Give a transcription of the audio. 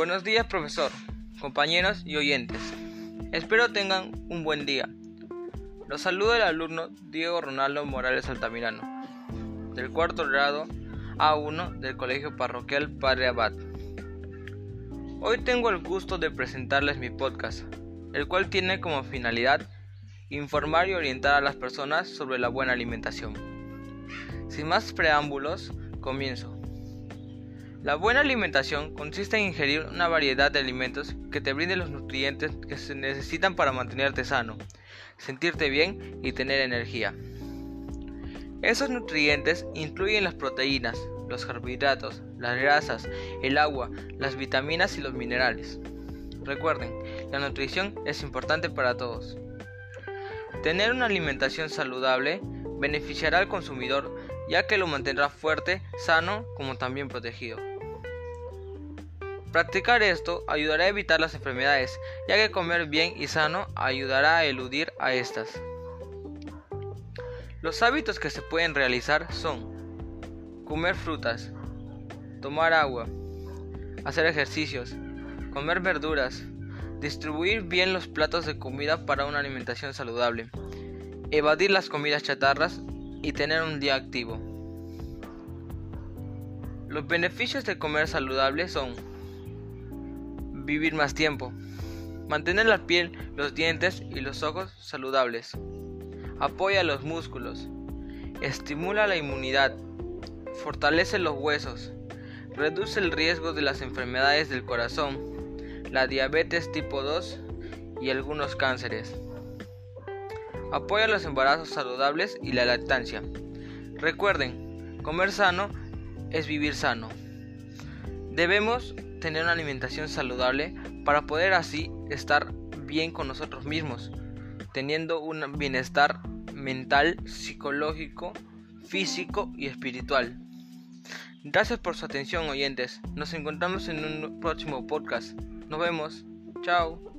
Buenos días profesor, compañeros y oyentes. Espero tengan un buen día. Los saluda el alumno Diego Ronaldo Morales Altamirano, del cuarto grado A1 del Colegio Parroquial Padre Abad. Hoy tengo el gusto de presentarles mi podcast, el cual tiene como finalidad informar y orientar a las personas sobre la buena alimentación. Sin más preámbulos, comienzo. La buena alimentación consiste en ingerir una variedad de alimentos que te brinden los nutrientes que se necesitan para mantenerte sano, sentirte bien y tener energía. Esos nutrientes incluyen las proteínas, los carbohidratos, las grasas, el agua, las vitaminas y los minerales. Recuerden, la nutrición es importante para todos. Tener una alimentación saludable beneficiará al consumidor ya que lo mantendrá fuerte, sano como también protegido. Practicar esto ayudará a evitar las enfermedades, ya que comer bien y sano ayudará a eludir a estas. Los hábitos que se pueden realizar son comer frutas, tomar agua, hacer ejercicios, comer verduras, distribuir bien los platos de comida para una alimentación saludable, evadir las comidas chatarras y tener un día activo. Los beneficios de comer saludable son vivir más tiempo. Mantener la piel, los dientes y los ojos saludables. Apoya los músculos. Estimula la inmunidad. Fortalece los huesos. Reduce el riesgo de las enfermedades del corazón, la diabetes tipo 2 y algunos cánceres. Apoya los embarazos saludables y la lactancia. Recuerden, comer sano es vivir sano. Debemos tener una alimentación saludable para poder así estar bien con nosotros mismos, teniendo un bienestar mental, psicológico, físico y espiritual. Gracias por su atención oyentes. Nos encontramos en un próximo podcast. Nos vemos. Chao.